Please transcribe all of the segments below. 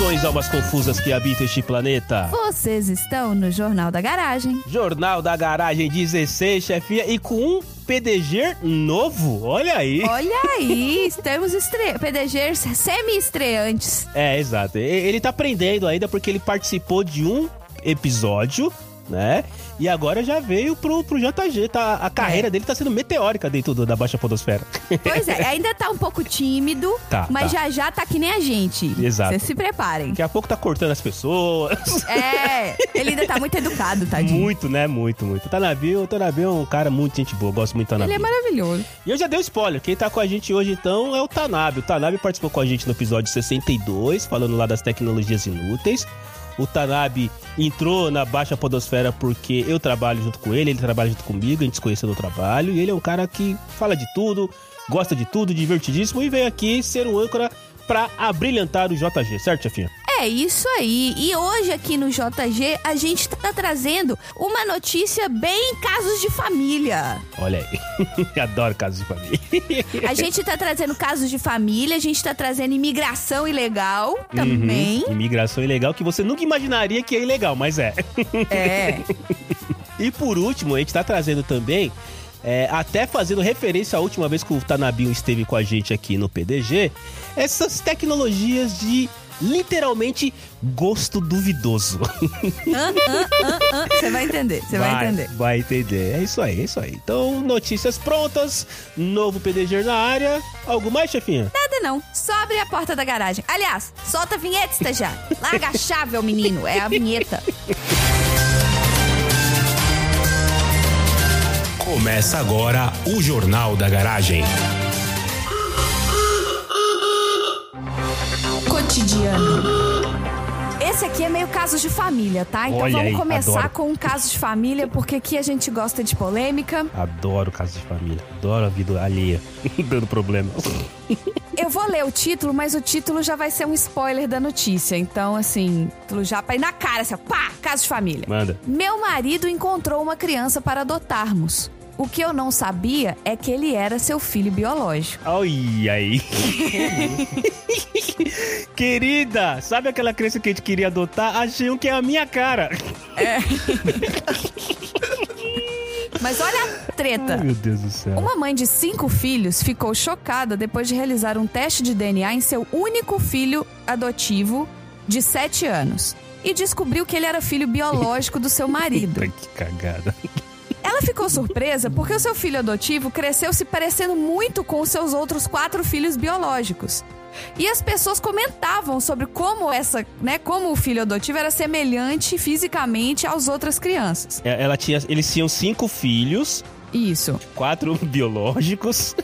Saudações, almas confusas que habitam este planeta. Vocês estão no Jornal da Garagem. Jornal da Garagem 16, chefinha, e com um PDG novo. Olha aí. Olha aí, estamos estre... PDG semi-estreantes. É, exato. Ele tá aprendendo ainda porque ele participou de um episódio né? E agora já veio pro, pro JG, tá? A carreira é. dele tá sendo meteórica dentro do, da Baixa Podosfera. Pois é, ainda tá um pouco tímido, tá, mas tá. já já tá que nem a gente. Exato. Vocês se preparem. Daqui a pouco tá cortando as pessoas. É, ele ainda tá muito educado, tadinho. Muito, né? Muito, muito. Tanabil, o Tanabil é um cara muito gente boa, gosto muito do Tanabil. Ele é maravilhoso. E eu já dei um spoiler, quem tá com a gente hoje então é o Tanabe. O Tanabe participou com a gente no episódio 62, falando lá das tecnologias inúteis. O Tanabe entrou na Baixa Podosfera porque eu trabalho junto com ele, ele trabalha junto comigo, a gente se conheceu no trabalho. E ele é um cara que fala de tudo, gosta de tudo, divertidíssimo e veio aqui ser um âncora para abrilhantar o JG, certo, chefinha? É isso aí. E hoje aqui no JG a gente tá trazendo uma notícia bem casos de família. Olha aí. Adoro casos de família. a gente tá trazendo casos de família, a gente tá trazendo imigração ilegal também. Uhum. Imigração ilegal que você nunca imaginaria que é ilegal, mas é. É. e por último, a gente tá trazendo também é, até fazendo referência à última vez que o Tanabinho esteve com a gente aqui no PDG, essas tecnologias de literalmente gosto duvidoso. Você vai entender, você vai, vai, entender. Vai entender. É isso aí, é isso aí. Então, notícias prontas, novo PDG na área. Algo mais, chefinha? Nada não. Só abrir a porta da garagem. Aliás, solta a vinheta, estagiário. Larga a chave, o menino. É a vinheta. Começa agora o Jornal da Garagem. Cotidiano. Esse aqui é meio casos de família, tá? Então Olha vamos aí, começar adoro. com um caso de família, porque aqui a gente gosta de polêmica. Adoro casos de família. Adoro a vida alheia, dando problema. Eu vou ler o título, mas o título já vai ser um spoiler da notícia. Então, assim, título já pra ir na cara, assim, pá, caso de família. Manda. Meu marido encontrou uma criança para adotarmos. O que eu não sabia é que ele era seu filho biológico. Olha aí. Querida, sabe aquela criança que a gente queria adotar? Achei um que é a minha cara. É. Mas olha a treta. Ai, meu Deus do céu. Uma mãe de cinco filhos ficou chocada depois de realizar um teste de DNA em seu único filho adotivo de sete anos. E descobriu que ele era filho biológico do seu marido. Eita, que cagada. Ela ficou surpresa porque o seu filho adotivo cresceu se parecendo muito com os seus outros quatro filhos biológicos. E as pessoas comentavam sobre como essa, né, como o filho adotivo era semelhante fisicamente às outras crianças. É, Ela tinha, eles tinham cinco filhos, Isso. quatro biológicos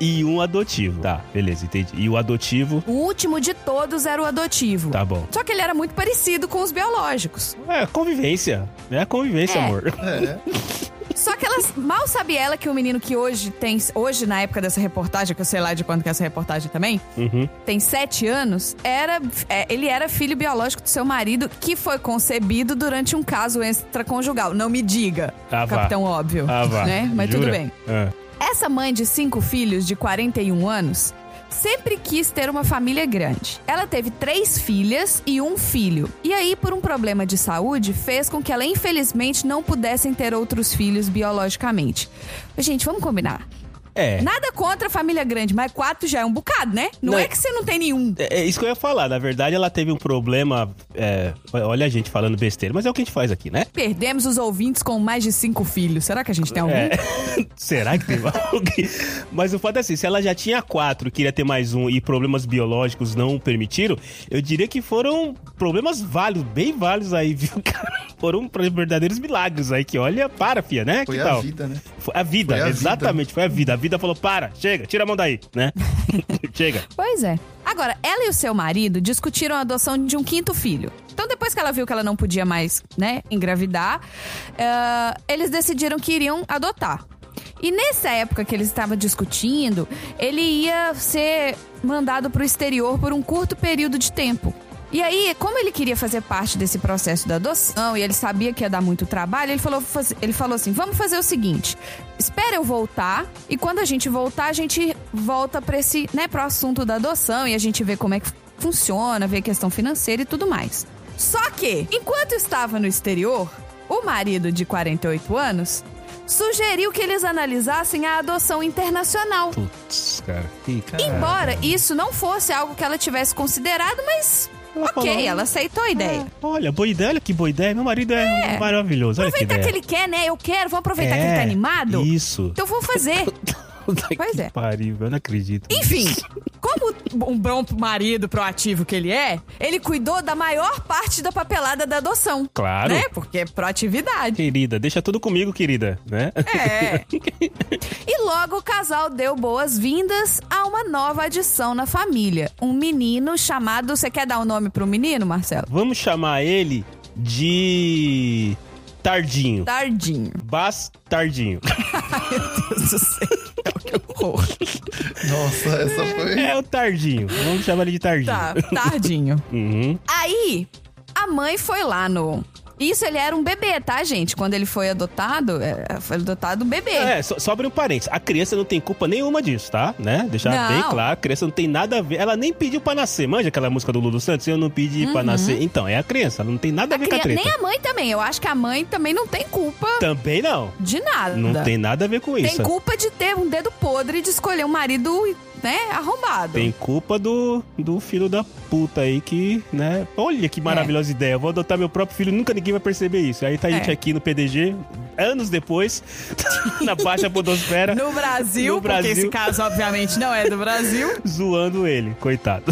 e um adotivo. Tá, beleza, entendi. E o adotivo, O último de todos era o adotivo. tá bom. Só que ele era muito parecido com os biológicos. É, convivência. É convivência, É. amor. Só que elas mal sabe ela que o menino que hoje tem, hoje na época dessa reportagem, que eu sei lá de quando que é essa reportagem também, Uhum. tem sete anos, era, é, ele era filho biológico do seu marido, que foi concebido durante um caso extraconjugal. Não me diga, Ah, capitão óbvio. Ah. Né? Mas Jura? tudo bem. Ah. Essa mãe de cinco filhos de 41 anos sempre quis ter uma família grande. Ela teve três filhas e um filho. E aí, por um problema de saúde, fez com que ela infelizmente não pudessem ter outros filhos biologicamente. Gente, vamos combinar. É. Nada contra a família grande, mas quatro já é um bocado, né? Não, Não. é que você não tem nenhum. É é isso que eu ia falar. Na verdade, ela teve um problema. é, olha a gente falando besteira, mas é o que a gente faz aqui, né? Perdemos os ouvintes com mais de cinco filhos. Será que a gente tem algum? É. Será que tem alguém? Mas o fato é assim: se ela já tinha quatro e queria ter mais um e problemas biológicos não permitiram, eu diria que foram problemas válidos, bem válidos aí, viu, cara? Foram verdadeiros milagres aí que, olha, para, fia, né? Foi que a tal? vida, né? Foi a vida, Foi a exatamente, foi a vida. Vida falou: para, chega, tira a mão daí, né? chega. Pois é. Agora, ela e o seu marido discutiram a adoção de um quinto filho. Então, depois que ela viu que ela não podia mais, né, engravidar, eh, eles decidiram que iriam adotar. E nessa época que eles estavam discutindo, ele ia ser mandado para o exterior por um curto período de tempo. E aí, como ele queria fazer parte desse processo da adoção e ele sabia que ia dar muito trabalho, ele falou, ele falou assim: vamos fazer o seguinte: espera eu voltar e quando a gente voltar, a gente volta para esse, né, pro assunto da adoção e a gente vê como é que funciona, ver a questão financeira e tudo mais. Só que, enquanto estava no exterior, o marido de 48 anos sugeriu que eles analisassem a adoção internacional. Putz, cara. Cara. Embora isso não fosse algo que ela tivesse considerado, mas Ela ok, falou, ela aceitou a ideia. Olha, boa ideia, olha que boa ideia. Meu marido é, maravilhoso. Olha que Aproveitar que ele quer, né? Eu quero, vamos aproveitar que ele É, tá animado. Isso. Então vou fazer. Pois é. Pariu, eu não acredito. Enfim, como um bom marido proativo que ele é, ele cuidou da maior parte da papelada da adoção. Claro. Né? Porque é proatividade. Querida, deixa tudo comigo, querida, né? É. E logo o casal deu boas-vindas a uma nova adição na família. Um menino chamado. Você quer dar um nome pro menino, Marcelo? Vamos chamar ele de Tardinho. Tardinho. Bastardinho. Deus do céu. Que horror. Nossa, essa foi. É o Tardinho. Vamos chamar ele de Tardinho. Tá, tardinho. Uhum. Aí, a mãe foi lá no. Isso ele era um bebê, tá, gente? Quando ele foi adotado, é, foi adotado um bebê. É, só, só abre um parênteses. A criança não tem culpa nenhuma disso, tá? Né? Deixar Não. bem claro, a criança não tem nada a ver. Ela nem pediu pra nascer. Manja aquela música do Lulu Santos? Eu não pedi pra nascer. Então, é a criança. Ela não tem nada a ver com a Uhum. Treta. Nem a mãe também. Eu acho que a mãe também não tem culpa Também não. de nada. Não tem nada a ver com Tem isso. culpa de ter um dedo podre de escolher um marido, né, arrombado. Tem culpa do, do filho da puta aí que, né? Olha que maravilhosa ideia. Eu vou adotar meu próprio filho, nunca ninguém vai perceber isso. Aí tá a gente É. aqui no PDG, anos depois, na Baixa Podosfera, No Brasil, No porque Brasil. esse caso obviamente não é do Brasil. zoando ele. Coitado.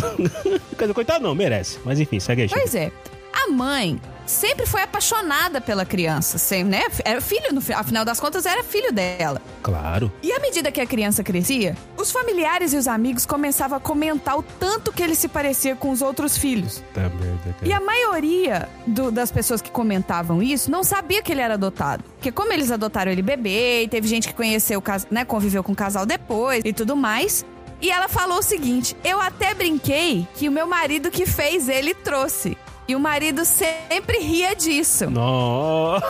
Coitado não, merece. Mas enfim, segue aí. Pois é. A mãe sempre foi apaixonada pela criança, sempre, né? Era filho, no, fi- afinal das contas, era filho dela. Claro. E à medida que a criança crescia, os familiares e os amigos começavam a comentar o tanto que ele se parecia com os outros filhos. Tá merda. E a maioria do- das pessoas que comentavam isso não sabia que ele era adotado. Porque como eles adotaram ele bebê, e teve gente que conheceu, né, conviveu com o casal depois e tudo mais. E ela falou o seguinte: eu até brinquei que o meu marido que fez ele trouxe. E o marido sempre ria disso. Nossa.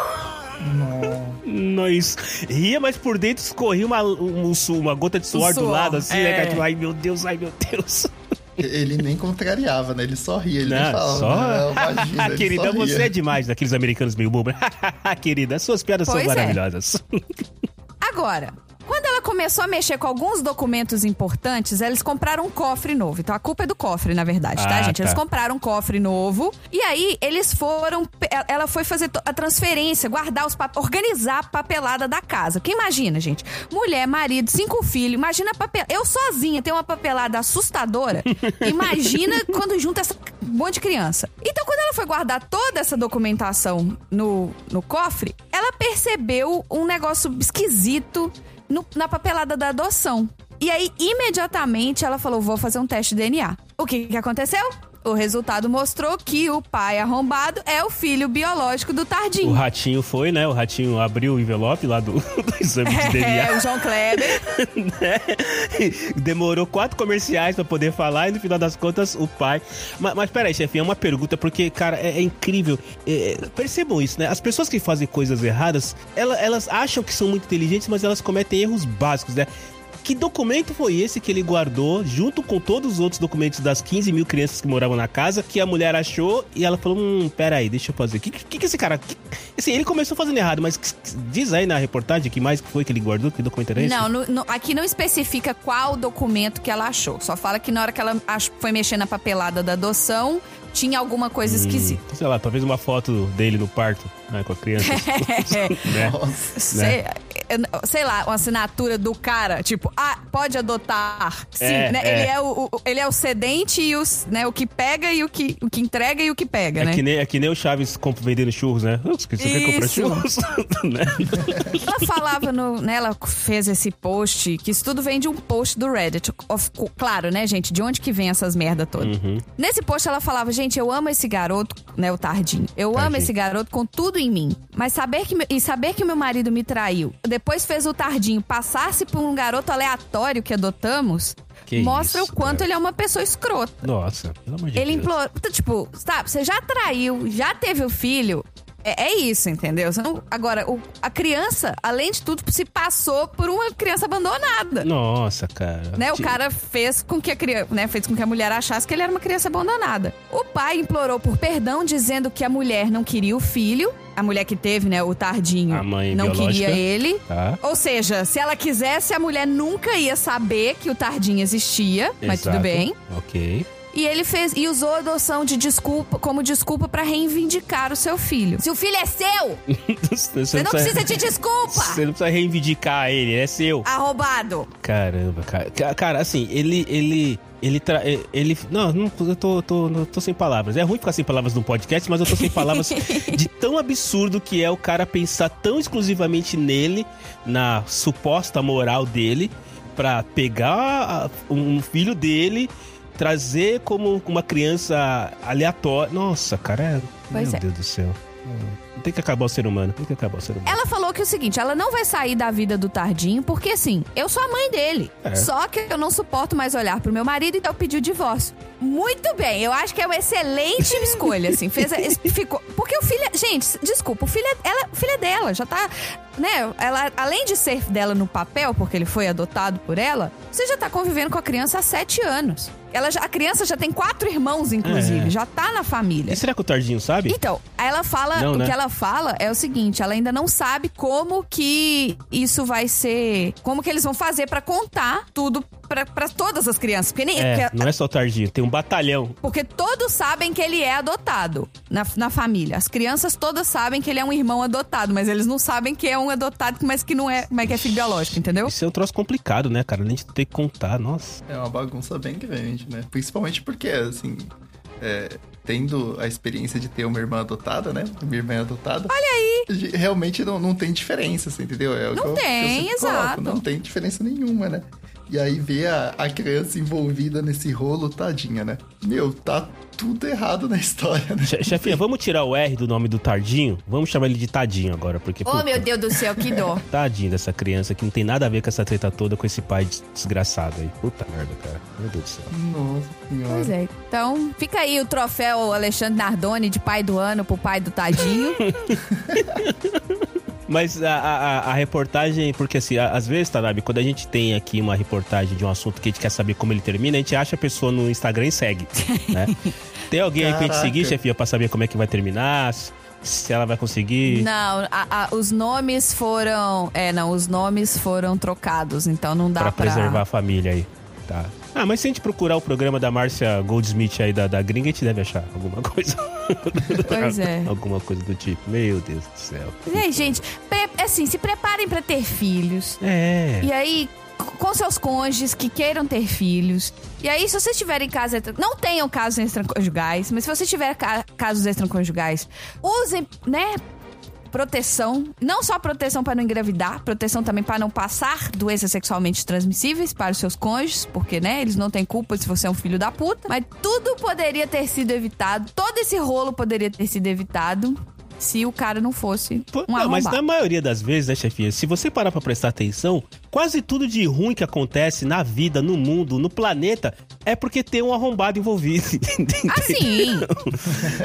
Nós ria, mas por dentro escorria uma, um- uma gota de suor, do suor, lado, assim, né? é. cara? Tipo, ai meu Deus, ai meu Deus. Ele nem contrariava, né? Ele só ria, ele nem Não, falava. só... Não, imagina, ele Querida, você é demais daqueles americanos meio bobo. Querida, suas piadas Pois são é. maravilhosas. Agora, quando ela começou a mexer com alguns documentos importantes, eles compraram um cofre novo. Então a culpa é do cofre, na verdade, tá, Ah, gente? Eles tá. compraram um cofre novo. E aí eles foram. Ela foi fazer a transferência, guardar os papéis, organizar a papelada da casa. Porque imagina, gente: mulher, marido, cinco filhos. Imagina a papel. Eu sozinha tenho uma papelada assustadora. Imagina quando junta essa um monte de criança. Então, quando ela foi guardar toda essa documentação no, no cofre, ela percebeu um negócio esquisito no- na papelada da adoção. E aí, imediatamente, ela falou: vou fazer um teste de DNA. O que, que aconteceu? O resultado mostrou que o pai arrombado é o filho biológico do O Tardinho. ratinho foi, né? O ratinho abriu o envelope lá do, do exame de É, DNA. o João Kleber. né? Demorou quatro comerciais pra poder falar e no final das contas o pai. Mas, mas peraí, chefinha, é uma pergunta, porque, cara, é, é incrível. É, percebam isso, né? As pessoas que fazem coisas erradas, ela- elas acham que são muito inteligentes, mas elas cometem erros básicos, né? Que documento foi esse que ele guardou, junto com todos os outros documentos das 15 mil crianças que moravam na casa, que a mulher achou e ela falou: Hum, peraí, deixa eu fazer. O que, que, que esse cara. que- assim, ele começou fazendo errado, mas diz aí na reportagem que mais foi que ele guardou, que documento era esse? Não, no- no- aqui não especifica qual documento que ela achou. Só fala que na hora que ela foi mexer na papelada da adoção, tinha alguma coisa esquisita. Sei lá, talvez uma foto dele no parto, né, com a criança. né? Nossa. Sei, sei lá, uma assinatura do cara, tipo, ah, pode adotar. Sim, É, né? é. Ele, é o, o- ele é o cedente e os, né, o que pega e o que, o que entrega e o que pega, É, né? que nem, é que nem o Chaves vendendo churros, né? Você quer comprar churros? né? Ela falava no. Né, ela fez esse post, que isso tudo vem de um post do Reddit. Of- claro, né, gente? De onde que vem essas merda toda? Uhum. Nesse post ela falava, gente, eu amo esse garoto, né, o Tardinho. Eu amo Tardinho. esse garoto com tudo em mim. Mas saber que, e saber que o meu marido me traiu, depois fez o Tardinho passar-se por um garoto aleatório que adotamos, Que mostra isso, o quanto cara. ele é uma pessoa escrota. Nossa, pelo amor de Ele Deus. implorou. Tipo, sabe, você já traiu, já teve o filho. É, é isso, entendeu? Não- agora, o- a criança, além de tudo, se passou por uma criança abandonada. Nossa, cara. Né, o cara fez com que a criança, né, fez com que a mulher achasse que ele era uma criança abandonada. O pai implorou por perdão, dizendo que a mulher não queria o filho, a mulher que teve, né, o tardinho, não biológica. queria ele. Tá. Ou seja, se ela quisesse, a mulher nunca ia saber que o tardinho existia, mas tudo Exato. bem. Ok. E ele fez e usou a adoção de desculpa como desculpa pra reivindicar o seu filho. Se o filho é seu, Você, você não precisa de desculpa. Você não precisa reivindicar ele, é seu. Arrombado. Caramba, cara. Ca- Cara, assim, ele. ele ele, tra... ele não, não, eu tô, tô, não- tô sem palavras. É ruim ficar sem palavras no podcast, mas eu tô sem palavras de tão absurdo que é o cara pensar tão exclusivamente nele, na suposta moral dele, pra pegar um filho dele, trazer como uma criança aleatória. Nossa, cara, é... Meu é. Deus do céu. Tem que acabar o ser humano, tem que acabar o ser humano. Ela falou que é o seguinte, ela não vai sair da vida do Tardinho, porque assim, eu sou a mãe dele. É. Só que eu não suporto mais olhar pro meu marido, então pediu o divórcio. Muito bem, eu acho que é uma excelente escolha, assim. Fez, ficou. Porque o filho. é- Gente, desculpa, o filho, é- ela, o filho é dela, já tá. Né? Ela, além de ser dela no papel, porque ele foi adotado por ela, você já tá convivendo com a criança há sete anos. Ela já- a criança já tem quatro irmãos, inclusive, É. já tá na família. E será que o Tardinho sabe? Então, aí ela fala, Não, né? que ela fala é o seguinte, ela ainda não sabe como que isso vai ser, como que eles vão fazer pra contar tudo pra pra todas as crianças, porque nem É, porque, não é só o Tardinho, tem um batalhão. porque todos sabem que ele é adotado na, na família. As crianças todas sabem que ele é um irmão adotado, mas eles não sabem que é um adotado, mas que não é, mas que é filho biológico, entendeu? Isso é um troço complicado, né, cara? Além de ter que contar, nossa. É uma bagunça bem grande, né? Principalmente porque, assim, é, tendo a experiência de ter uma irmã adotada, né? Minha irmã é adotada. Olha aí! Realmente não, não tem diferença, assim, entendeu? É Não tem, exato. Não tem diferença nenhuma, né? E aí ver a, a criança envolvida nesse rolo, tadinha, né? Meu, tá tudo errado na história, né? Che- Chefinha, vamos tirar o R do nome do Tardinho? Vamos chamar ele de Tadinho agora, porque. Oh, puta, meu Deus do céu, que dó. Tadinho dessa criança que não tem nada a ver com essa treta toda com esse pai des- desgraçado aí. Puta merda, cara. Meu Deus do céu. Nossa senhora. Pois é. Então, fica aí o troféu Alexandre Nardoni de pai do ano pro pai do Tadinho. Mas a, a, a- reportagem, porque assim, às vezes, Tanabe, quando a gente tem aqui uma reportagem de um assunto que a gente quer saber como ele termina, a gente acha a pessoa no Instagram e segue, né? Tem alguém aí pra gente Caraca. seguir, chefinha, pra saber como é que vai terminar, se- se ela vai conseguir. Não, a- a- os nomes foram. É, não, os nomes foram trocados, então não dá Pra pra. preservar a família aí. Tá. Ah, mas se a gente procurar o programa da Márcia Goldsmith aí da, da gringa, a gente deve achar alguma coisa. Pois é. alguma coisa do tipo. Meu Deus do céu. E aí, gente, pre- assim, se preparem pra ter filhos. É. E aí, com seus cônjuges que queiram ter filhos. E aí, se vocês tiverem casa extra... Não tenham casos extraconjugais, mas se você tiver ca- casos extraconjugais, usem, né? Proteção, não só proteção para não engravidar, proteção também para não passar doenças sexualmente transmissíveis para os seus cônjuges, porque, né, eles não têm culpa se você é um filho da puta. Mas tudo poderia ter sido evitado, todo esse rolo poderia ter sido evitado se o cara não fosse um não, mas na maioria das vezes, né, chefia? Se você parar pra prestar atenção, quase tudo de ruim que acontece na vida, no mundo, no planeta, é porque tem um arrombado envolvido. Assim,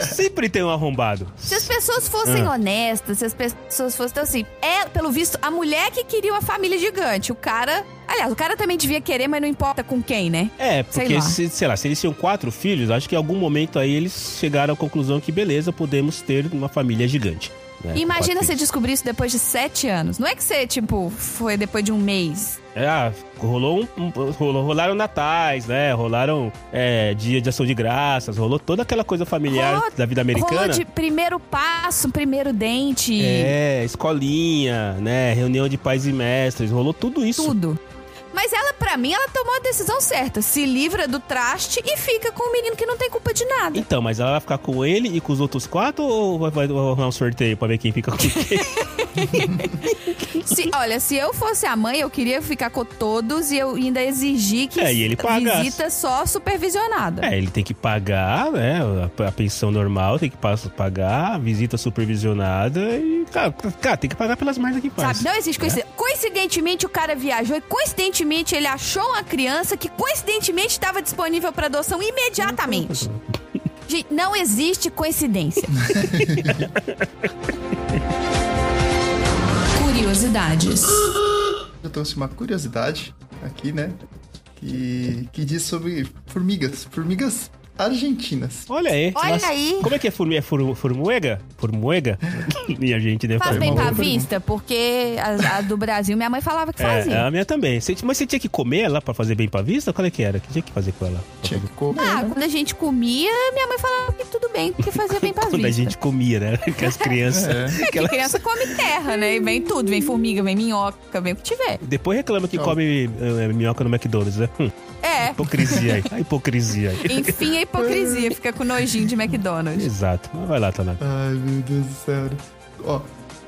Sempre tem um arrombado. Se as pessoas fossem Ah. honestas, se as pessoas fossem. Então, assim, é, pelo visto, a mulher que queria uma família gigante. O cara. Aliás, o cara também devia querer, mas não importa com quem, né? É, Sei porque, lá. se, sei lá, se eles tinham quatro filhos, acho que em algum momento aí eles chegaram à conclusão que, beleza, podemos ter uma família gigante. Com Imagina você descobrir isso depois de sete anos. Não é que você, tipo, foi depois de um mês. É, ah, rolou um- rolou, rolaram natais, né? Rolaram é, dia de ação de graças, rolou toda aquela coisa familiar Rolou- da vida americana. Rolou de primeiro passo, primeiro dente, É, escolinha, né? Reunião de pais e mestres, rolou tudo isso. tudo. Mas ela, pra mim, ela tomou a decisão certa. Se livra do traste e fica com o menino que não tem culpa de nada. Então, mas ela vai ficar com ele e com os outros quatro ou vai, vai rolar um sorteio pra ver quem fica com quem? Se- olha, se eu fosse a mãe, eu queria ficar com todos e eu ainda exigir que É, ele visita só supervisionada. é, ele tem que pagar, né? A, a pensão normal, tem que pa- pagar, a visita supervisionada e, cara, cara, tem que pagar pelas merdas que faz. Sabe, não existe coincidência. Coincidentemente, o cara viajou e coincidentemente ele achou uma criança que coincidentemente estava disponível para adoção imediatamente. Gente, não existe coincidência. Curiosidades. Eu trouxe uma curiosidade aqui, né? Que, que diz sobre formigas. Formigas argentinas. Olha aí. Olha Nossa, aí. Como é que é formiga? É for, formuega? Formuega? e a gente deve Faz bem pra vista, porque a, a do Brasil, minha mãe falava que É, fazia. a minha também. Você- Mas você tinha que comer ela pra fazer bem pra vista? Qual é que era? O que tinha que fazer com ela? Tinha fazer- que comer. Ah, né? quando a gente comia, minha mãe falava que tudo bem, porque fazia bem pra Quando a vista. gente comia, né? Que as crianças. É que criança come terra, né? E vem tudo, vem formiga, vem minhoca, vem o que tiver. Depois reclama que Não. come eh, minhoca no McDonald's, né? Hum, É. hipocrisia aí. A hipocrisia aí. Enfim, a hipocrisia fica com nojinho de McDonald's. Exato. Mas vai lá, Tanaka. Ai, meu Deus do céu. Ó,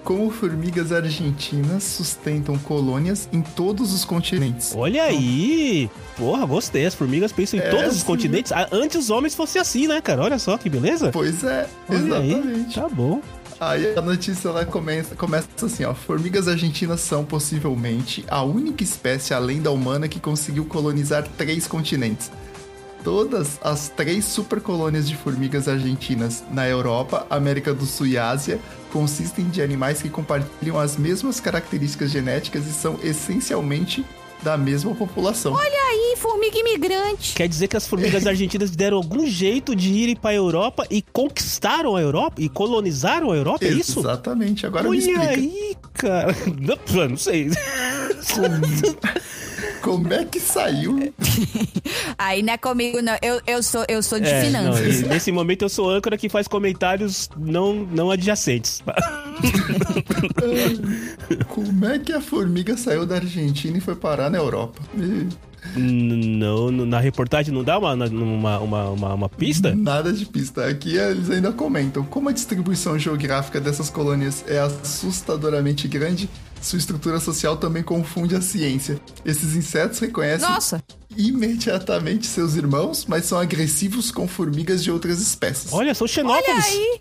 como formigas argentinas sustentam colônias em todos os continentes. Olha aí! Porra, gostei. As formigas pensam em É, todos os sim. continentes. Ah, Antes os homens fossem assim, né, cara? Olha só que beleza. Pois é, Olha aí. exatamente. Tá bom. Aí a notícia ela começa, começa assim, ó. Formigas argentinas são possivelmente a única espécie além da humana que conseguiu colonizar três continentes. Todas as três supercolônias de formigas argentinas na Europa, América do Sul e Ásia consistem de animais que compartilham as mesmas características genéticas e são essencialmente da mesma população. Ih, formiga imigrante. Quer dizer que as formigas argentinas deram algum jeito de irem pra Europa e conquistaram a Europa e colonizaram a Europa, é isso? Exatamente. Agora me Olha explica. aí, cara. Não, não sei. Como é que saiu? Aí não é comigo, não. Eu, eu, sou, eu sou de É, finanças. não, nesse momento eu sou âncora que faz comentários não, não adjacentes. Como é que a formiga saiu da Argentina e foi parar na Europa? E não, na reportagem não dá uma, uma, uma, uma, uma pista? Nada de pista. Aqui eles ainda comentam. Como a distribuição geográfica dessas colônias é assustadoramente grande, sua estrutura social também confunde a ciência. Esses insetos reconhecem Nossa, imediatamente seus irmãos, mas são agressivos com formigas de outras espécies. Olha, são olha xenófobos. aí.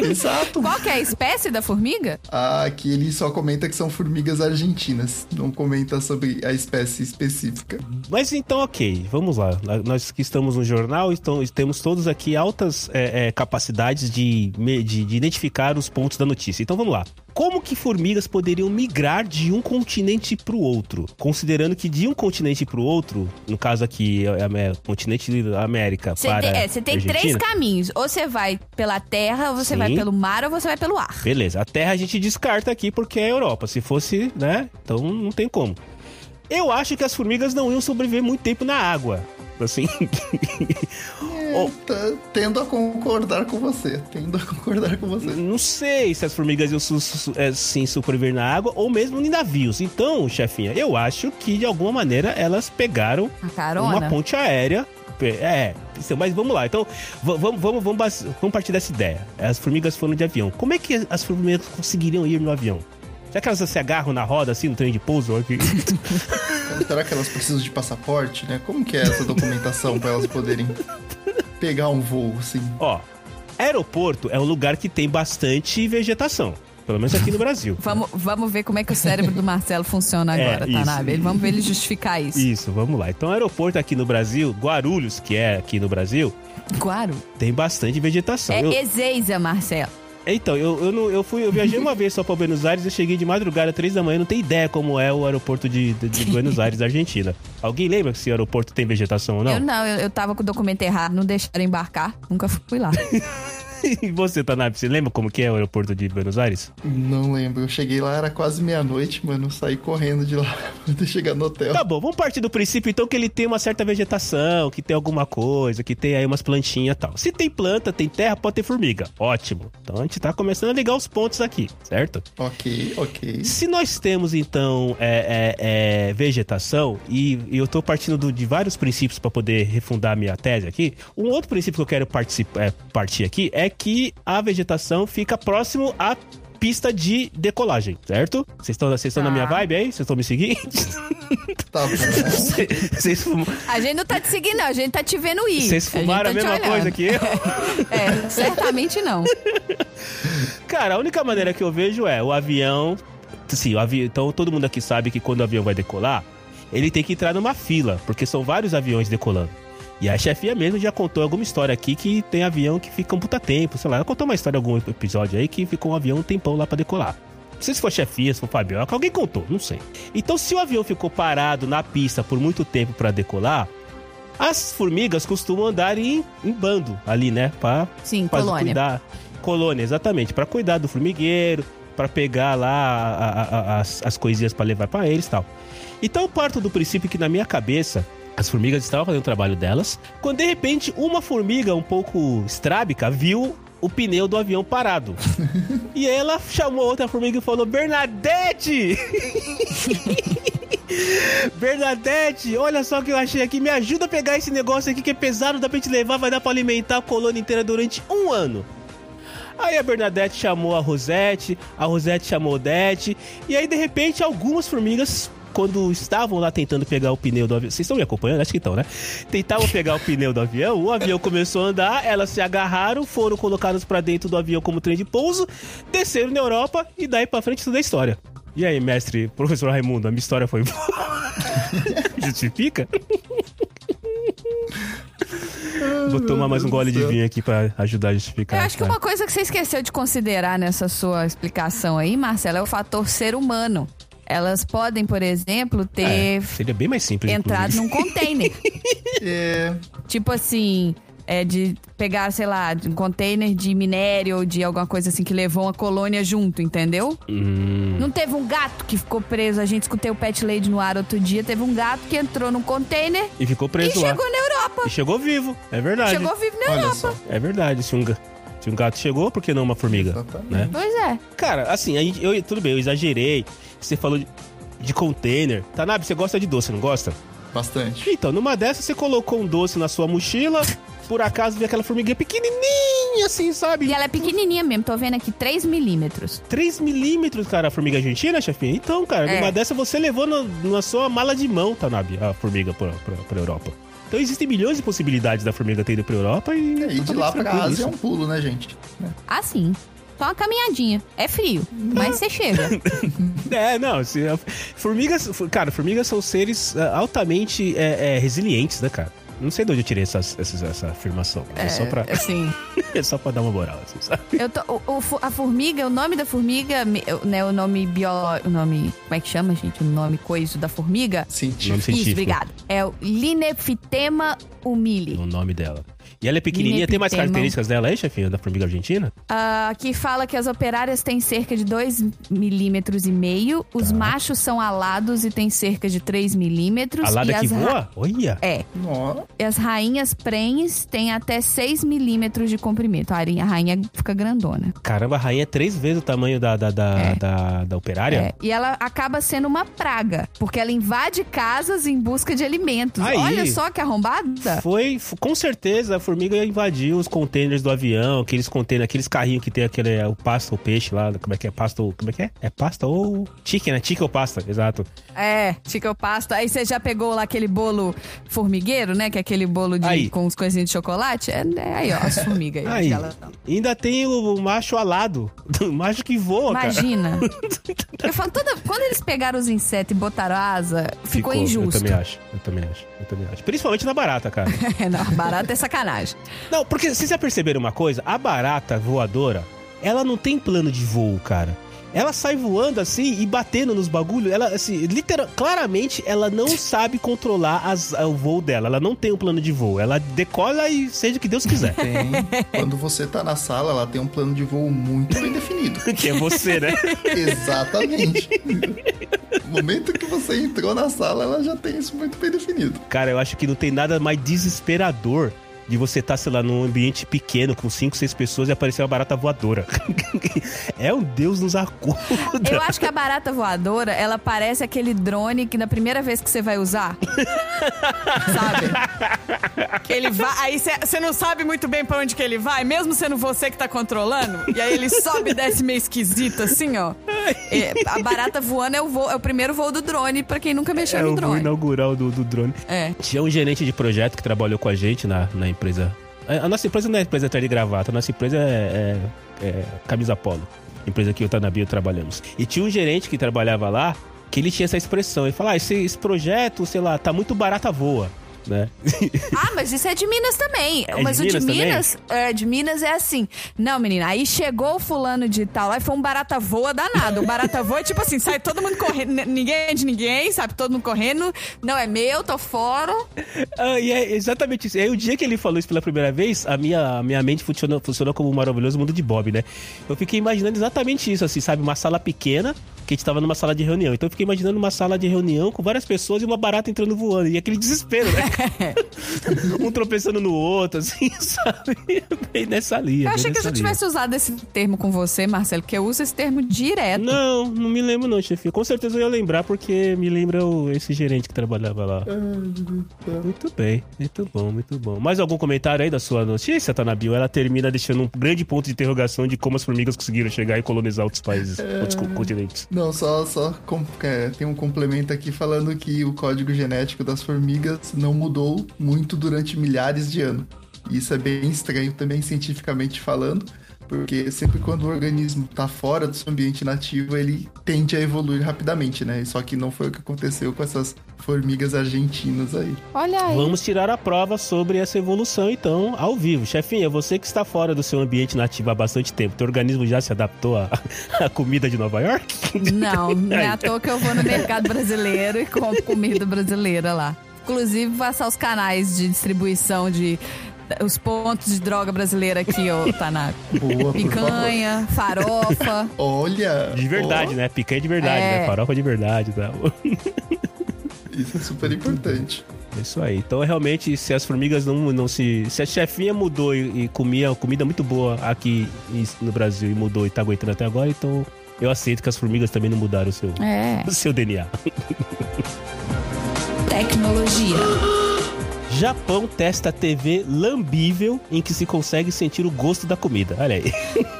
Exato. Qual que é a espécie da formiga? Ah, Aqui ele só comenta que são formigas argentinas. Não comenta sobre a espécie específica. Mas então, ok, vamos lá. Nós que estamos no jornal, então, temos todos aqui altas é, é, capacidades de, de, de identificar os pontos da notícia. Então vamos lá. Como que formigas poderiam migrar de um continente para o outro? Considerando que de um continente para o outro, no caso aqui, é, é, continente da América Você para tem, é, você tem três caminhos. Ou você vai pela terra, ou você Sim. vai pelo mar, ou você vai pelo ar. Beleza, a Terra a gente descarta aqui porque é a Europa. Se fosse, né? Então não tem como. Eu acho que as formigas não iam sobreviver muito tempo na água. Assim. Oh. Tá- tendo a concordar com você. Tendo a concordar com você. não sei se as formigas iam su, su, é, sim sobreviver na água ou mesmo em navios. Então, chefinha, eu acho que de alguma maneira elas pegaram uma ponte aérea. É, mas vamos lá. Então, va- vamos, vamos, vamos, vamos partir dessa ideia. As formigas foram de avião. Como é que as formigas conseguiriam ir no avião? Será que elas se agarram na roda assim no trem de pouso? Será que elas precisam de passaporte, né? Como que é essa documentação para elas poderem pegar um voo, assim? Ó, aeroporto é um lugar que tem bastante vegetação. Pelo menos aqui no Brasil. Vamos, vamos ver como é que o cérebro do Marcelo funciona É, agora, isso. Tanabe. Ele- Vamos ver ele justificar isso. Isso, vamos lá. Então, aeroporto aqui no Brasil, Guarulhos, que é aqui no Brasil, Claro. tem bastante vegetação. É Eu- Ezeiza, Marcelo. Então, eu, eu, não- eu fui, eu viajei uma vez só pra Buenos Aires, eu cheguei de madrugada, três da manhã, não tenho ideia como é o aeroporto de, de, de Buenos Aires, Argentina. Alguém lembra se o aeroporto tem vegetação ou não? Eu não, eu, eu tava com o documento errado, não deixaram embarcar. Nunca fui lá. E você, Tanabe, você lembra como que é o aeroporto de Buenos Aires? Não lembro. Eu cheguei lá, era quase meia-noite, mano. Saí correndo de lá pra chegar no hotel. Tá bom, vamos partir do princípio então que ele tem uma certa vegetação, que tem alguma coisa, que tem aí umas plantinhas e tal. Se tem planta, tem terra, pode ter formiga. Ótimo. Então a gente tá começando a ligar os pontos aqui, certo? Ok, ok. Se nós temos então é, é, é, vegetação, e, e eu tô partindo do- de vários princípios para poder refundar a minha tese aqui, um outro princípio que eu quero participar, é, partir aqui é que a vegetação fica próximo à pista de decolagem, certo? Vocês estão estão na Tá. minha vibe aí? Vocês estão me seguindo? Tá. Vocês fum- A gente não tá te seguindo, não. A gente tá te vendo ir. vocês fumaram a, tá mesma te coisa que eu? É, certamente não. Cara, a única maneira que eu vejo é o avião. Sim, o avião. Então todo mundo aqui sabe que quando o avião vai decolar, ele tem que entrar numa fila, porque são vários aviões decolando. E a chefia mesmo já contou alguma história aqui que tem avião que fica um puta tempo, sei lá. Ela contou uma história, algum episódio aí que ficou um avião um tempão lá pra decolar. Não sei se foi chefia, se foi Fabiola, alguém contou, não sei. Então, se o avião ficou parado na pista por muito tempo para decolar, as formigas costumam andar em, em bando ali, né? Pra, Sim, pra colônia. cuidar. Colônia, exatamente. Pra cuidar do formigueiro, pra pegar lá a- a- a- as, as coisinhas pra levar pra eles e tal. Então, eu parto do princípio que na minha cabeça. As formigas estavam fazendo o trabalho delas, quando de repente uma formiga um pouco estrábica viu o pneu do avião parado. E ela chamou outra formiga e falou: Bernadette! Bernadette, olha só o que eu achei aqui. Me ajuda a pegar esse negócio aqui que é pesado, dá pra gente levar, vai dar pra alimentar a colônia inteira durante um ano. Aí a Bernadette chamou a Rosette, a Rosette chamou a Odete, e aí de repente algumas formigas, quando estavam lá tentando pegar o pneu do avião, vocês estão me acompanhando? Acho que estão, né? Tentavam pegar o pneu do avião, o avião começou a andar, elas se agarraram, foram colocadas pra dentro do avião como trem de pouso, desceram na Europa e daí pra frente tudo é história. E aí, mestre, professor Raimundo, a minha história foi boa? Justifica? Vou tomar mais um gole de vinho aqui pra ajudar a justificar. Eu acho que uma coisa que você esqueceu de considerar nessa sua explicação aí, Marcelo, é o fator ser humano. Elas podem, por exemplo, ter É, seria bem mais simples. entrado inclusive. num container. É, tipo assim, é de pegar, sei lá, de um container de minério ou de alguma coisa assim que levou uma colônia junto, entendeu? Hum, Não teve um gato que ficou preso, a gente escutei o Pet Lady no ar outro dia, teve um gato que entrou num container e ficou e preso lá. chegou na Europa. E chegou vivo, é verdade. Chegou vivo na olha Europa. só. É verdade, se um, ga- se um gato chegou, por que não uma formiga? Exatamente. Né? Pois é. Cara, assim, gente- eu, tudo bem, eu exagerei. Você falou de, de container. Tanabe, você gosta de doce, não gosta? Bastante. Então, numa dessas, você colocou um doce na sua mochila, por acaso viu aquela formiguinha pequenininha, assim, sabe? E ela é pequenininha mesmo, tô vendo aqui 3 milímetros. 3 milímetros, cara, a formiga argentina, chefinha? Então, cara, É. numa dessa você levou no- na sua mala de mão, Tanabe, a formiga pra, pra, pra Europa. Então existem milhões de possibilidades da formiga ter ido pra Europa e... E de lá pra Ásia é um pulo, né, gente? Ah, sim. Só uma caminhadinha. É frio, mas você chega. É, não, se, a- formigas, cara, formigas são seres ah, altamente é, é, resilientes, né, cara? Não sei de onde eu tirei essas- essas- essa afirmação. É, só pra, Assim, é só pra dar uma moral, assim, sabe? eu tô, o- o a formiga, o nome da formiga, né, o nome biológico, o nome, como é que chama, gente? O nome coisa da formiga? Científico. Nome científico. Isso, obrigado. É o Linephtema humili. O nome dela. E ela é pequenininha, tem mais características dela aí, chefinha, da formiga argentina? Ah, que fala que as operárias têm cerca de 2 milímetros e meio, os Tá. machos são alados e têm cerca de 3 milímetros. A lada e que as ra- voa? Olha! É, E as rainhas prenhes têm até 6 milímetros de comprimento. A rainha, a rainha fica grandona. Caramba, a rainha é três vezes o tamanho da, da, da, É. da, da operária? É, e ela acaba sendo uma praga, porque ela invade casas em busca de alimentos. Aí. Olha só que arrombada. Foi, com certeza, a formiga invadiu os containers do avião, aqueles containers, aqueles carrinhos que tem aquele, é, o pasta, o peixe lá, como é que é? Pasta, ou- como é que é? É pasta ou chicken, né? Chicken ou pasta, exato. É, chica pasta. Aí você já pegou lá aquele bolo formigueiro, né? Que é aquele bolo de, Aí. com os coisinhas de chocolate. É, é aí, ó, as formigas aí. Aí, Elas- ainda tem o macho alado, o macho que voa, cara. Imagina. Eu falo, toda, quando eles pegaram os insetos e botaram asa, ficou, injusto. Eu também acho, eu também acho, eu também acho. Principalmente na barata, cara. É, não, barato é sacanagem. Não, porque vocês já perceberam uma coisa? A barata voadora, ela não tem plano de voo, cara. Ela sai voando assim e batendo nos bagulhos. Ela, assim, literal, claramente, ela não sabe controlar as- o voo dela. Ela não tem um plano de voo. Ela decola e seja o que Deus quiser. tem. Quando você tá na sala, ela tem um plano de voo muito bem definido. que é você, né? Exatamente. No momento que você entrou na sala, ela já tem isso muito bem definido. Cara, eu acho que não tem nada mais desesperador de você estar, sei lá, num ambiente pequeno com 5, 6 pessoas e aparecer uma barata voadora. é um Deus nos acuda. Eu acho que a barata voadora, ela parece aquele drone que na primeira vez que você vai usar. sabe? Que ele vai. Aí você não sabe muito bem pra onde que ele vai, mesmo sendo você que tá controlando. E aí ele sobe e desce meio esquisito, assim, ó. É, a barata voando é o, voo- é o primeiro voo do drone, pra quem nunca mexeu É no o voo drone. inaugural do, do drone. É. Tinha um gerente de projeto que trabalhou com a gente na, na empresa. A nossa empresa não é empresa de gravata, a nossa empresa é, é- é camisa polo. Empresa que eu e o Tanabio trabalhamos. E tinha um gerente que trabalhava lá que ele tinha essa expressão. Ele falava: ah, esse, esse projeto, sei lá, tá muito barata voa. Né? Ah, mas isso é de Minas também. É mas de o de Minas também? Minas, é, de Minas é assim. Não, menina, aí chegou o fulano de tal, aí foi um barata voa danado. O barata voa é tipo assim, sai todo mundo correndo, ninguém é de ninguém, sabe? Todo mundo correndo. Não é meu, tô fora. Ah, e é exatamente isso. Aí, o dia que ele falou isso pela primeira vez, a minha, a minha mente funcionou, funcionou como um maravilhoso mundo de Bob, né? Eu fiquei imaginando exatamente isso, assim, sabe? Uma sala pequena, que a gente tava numa sala de reunião. Então eu fiquei imaginando uma sala de reunião com várias pessoas e uma barata entrando voando. E aquele desespero, né? um tropeçando no outro, assim, sabe? Bem nessa linha. Eu achei que eu já linha. tivesse usado esse termo com você, Marcelo, porque eu uso esse termo direto. Não, não me lembro não, chefe. Com certeza eu ia lembrar porque me lembra o- esse gerente que trabalhava lá. Muito bem, muito bom, muito bom. Mais algum comentário aí da sua notícia, Tanabio? Ela termina deixando um grande ponto de interrogação de como as formigas conseguiram chegar e colonizar outros países, outros co- continentes. Não, só, só é, tem um complemento aqui falando que o código genético das formigas não mudou muito durante milhares de anos. Isso é bem estranho também, cientificamente falando, porque sempre quando o organismo está fora do seu ambiente nativo, ele tende a evoluir rapidamente, né? Só que não foi o que aconteceu com essas formigas argentinas aí. Olha aí. Vamos tirar a prova sobre essa evolução, então, ao vivo. Chefinha, você que está fora do seu ambiente nativo há bastante tempo, teu organismo já se adaptou à, à comida de Nova York? Não, não é à toa que eu vou no mercado brasileiro e compro comida brasileira lá. Inclusive, passar os canais de distribuição de. Os pontos de droga brasileira aqui, ô Tanaco. Boa. Picanha, farofa. Olha! De verdade, né? Picanha de verdade, É. né? Farofa de verdade, tá? Isso é super importante. É Isso aí. Então, realmente, se as formigas não, não se. Se a chefinha mudou e, e comia comida muito boa aqui no Brasil e mudou e tá aguentando até agora, então eu aceito que as formigas também não mudaram o seu, É. o seu DNA. Tecnologia. Japão testa TV lambível em que se consegue sentir o gosto da comida. Olha aí.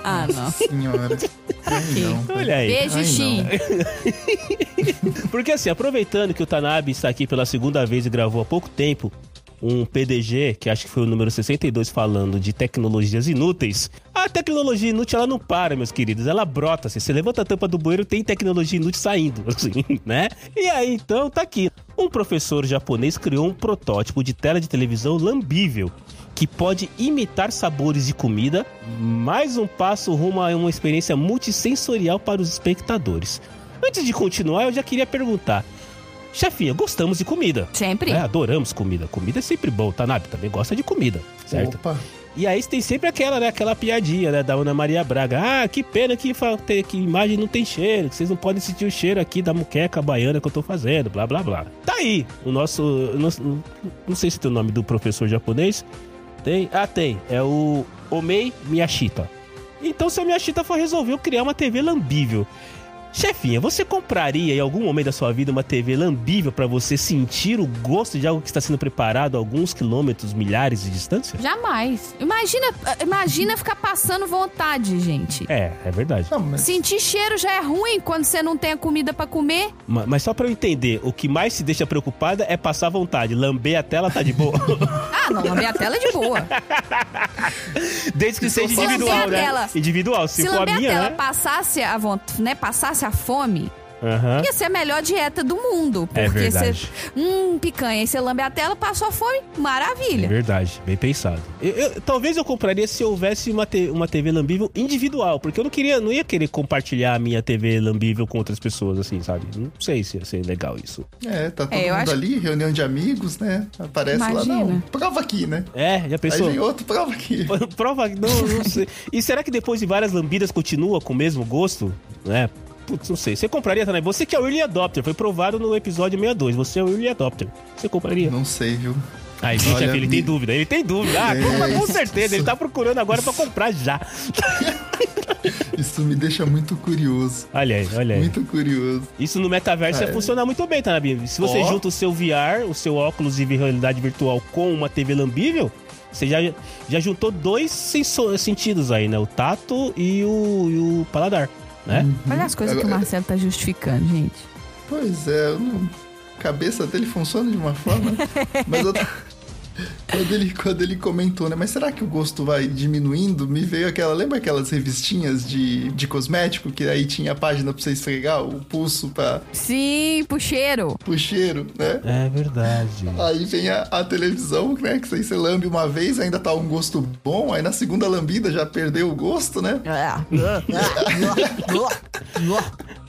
Ah, não. Senhora. Ai, não. Olha aí. Beijo, Xi. Porque assim, aproveitando que o Tanabe está aqui pela segunda vez e gravou há pouco tempo um PDG, que acho que foi o número 62, falando de tecnologias inúteis. A tecnologia inútil, ela não para, meus queridos. Ela brota. Assim, você levanta a tampa do bueiro, tem tecnologia inútil saindo, assim, né? E aí, então, tá aqui. Um professor japonês criou um protótipo de tela de televisão lambível que pode imitar sabores de comida, mais um passo rumo a uma experiência multissensorial para os espectadores. Antes de continuar, eu já queria perguntar. Chefinha, gostamos de comida. Sempre. né? Adoramos comida. Comida é sempre bom. Tanabe também gosta de comida, certo? Opa. E aí tem sempre aquela, né, aquela piadinha, né, da Ana Maria Braga. Ah, que pena que, que imagem não tem cheiro, que vocês não podem sentir o cheiro aqui da muqueca baiana que eu tô fazendo, blá blá blá. Tá aí, o nosso. o nosso- não sei se tem o nome do professor japonês. Tem? Ah, tem. É o Omei Miyashita. Então, seu Miyashita foi resolveu criar uma TV lambível. Chefinha, você compraria em algum momento da sua vida uma TV lambível pra você sentir o gosto de algo que está sendo preparado a alguns quilômetros, milhares de distância? Jamais. Imagina, imagina ficar passando vontade, gente. É, é verdade. Não, mas Sentir cheiro já é ruim quando você não tem a comida pra comer. Ma- Mas só pra eu entender, o que mais se deixa preocupada é passar vontade. Lamber a tela tá de boa. Ah, não, lamber a tela é de boa. Desde que seja Se lamber individual, a né? tela- Individual. Se, Se, for a lamber a minha, tela né? passasse a vontade, né, passasse a fome, Aham. ia ser a melhor dieta do mundo. É Porque verdade. você. Hum, picanha, e você lambe a tela, passou a fome, É maravilha. verdade, bem pensado. Eu- eu- talvez eu compraria se houvesse uma, te- uma TV lambível individual, porque eu não queria, não ia querer compartilhar a minha TV lambível com outras pessoas, assim, sabe? Não sei se ia ser legal isso. é, tá todo É, mundo acho- ali, reunião de amigos, né? Aparece lá, Imagina. não, prova aqui, né? É, já Aí pensou? vem outro, prova aqui. Prova, não, não sei. E será que depois de várias lambidas continua com o mesmo gosto? Né? Putz, não sei. Você compraria também? Você que é o Early Adopter, foi provado no episódio 62. Você é o Early Adopter. Você compraria? Não sei, viu? Aí, viu, Olha, chefe, ele me- tem dúvida. Ele tem dúvida. Ah, É, compra, com isso- certeza. Ele tá procurando agora pra comprar já. Isso me deixa muito curioso. Olha aí, olha aí. Muito curioso. Isso no metaverso ia É. funcionar muito bem, tá, Nabi? Se você Ó. junta o seu VR, o seu óculos de realidade virtual com uma TV lambível, você já, já juntou dois sentidos aí, né? O tato e o, e o paladar, né? Olha as coisas que o Agora- Marcelo tá justificando, gente. Pois é, eu não- a cabeça dele funciona de uma forma. mas eu, Quando ele, quando ele comentou, né? Mas será que o gosto vai diminuindo? Me veio aquela. Lembra aquelas revistinhas de, de cosmético que aí tinha a página pra você esfregar o pulso pra, Sim, pro cheiro, né? É verdade. Aí vem a, a televisão, né? Que aí você lambe uma vez, ainda tá um gosto bom, aí na segunda lambida já perdeu o gosto, né?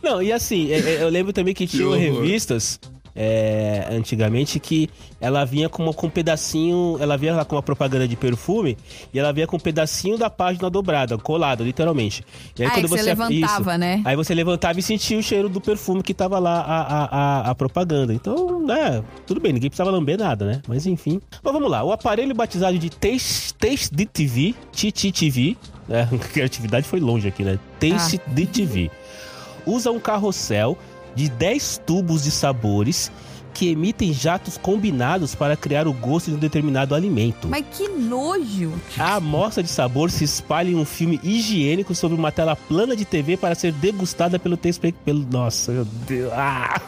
Não, e assim, é- é- eu lembro também que tinham revistas é, antigamente que ela vinha com, uma, com um pedacinho, ela vinha lá com uma propaganda de perfume e ela vinha com um pedacinho da página dobrada, colado, literalmente. E Ah, é que você levantava, né? Aí você levantava e sentia o cheiro do perfume que tava lá a, a, a, a propaganda. Então, né, tudo bem, ninguém precisava lamber nada, né? Mas enfim. Mas vamos lá, o aparelho batizado de Taste, Taste de TV, TTTV, né? a criatividade foi longe aqui, né? Taste de TV usa um carrossel de 10 tubos de sabores que emitem jatos combinados para criar o gosto de um determinado alimento. Mas que nojo. A amostra de sabor se espalha em um filme higiênico sobre uma tela plana de TV para ser degustada pelo telespectador. Nossa, meu Deus. Ah!